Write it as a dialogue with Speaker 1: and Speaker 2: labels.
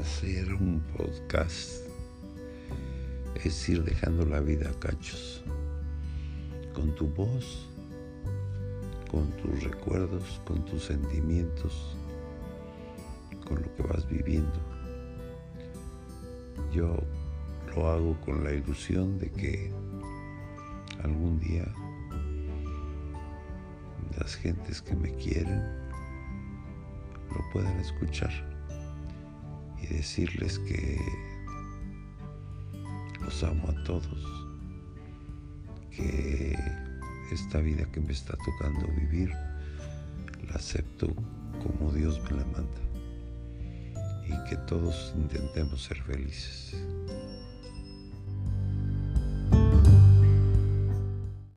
Speaker 1: hacer un podcast es ir dejando la vida a cachos, con tu voz, con tus recuerdos, con tus sentimientos, con lo que vas viviendo. Yo lo hago con la ilusión de que algún día las gentes que me quieren lo puedan escuchar y decirles que los amo a todos, que esta vida que me está tocando vivir la acepto como Dios me la manda y que todos intentemos ser felices.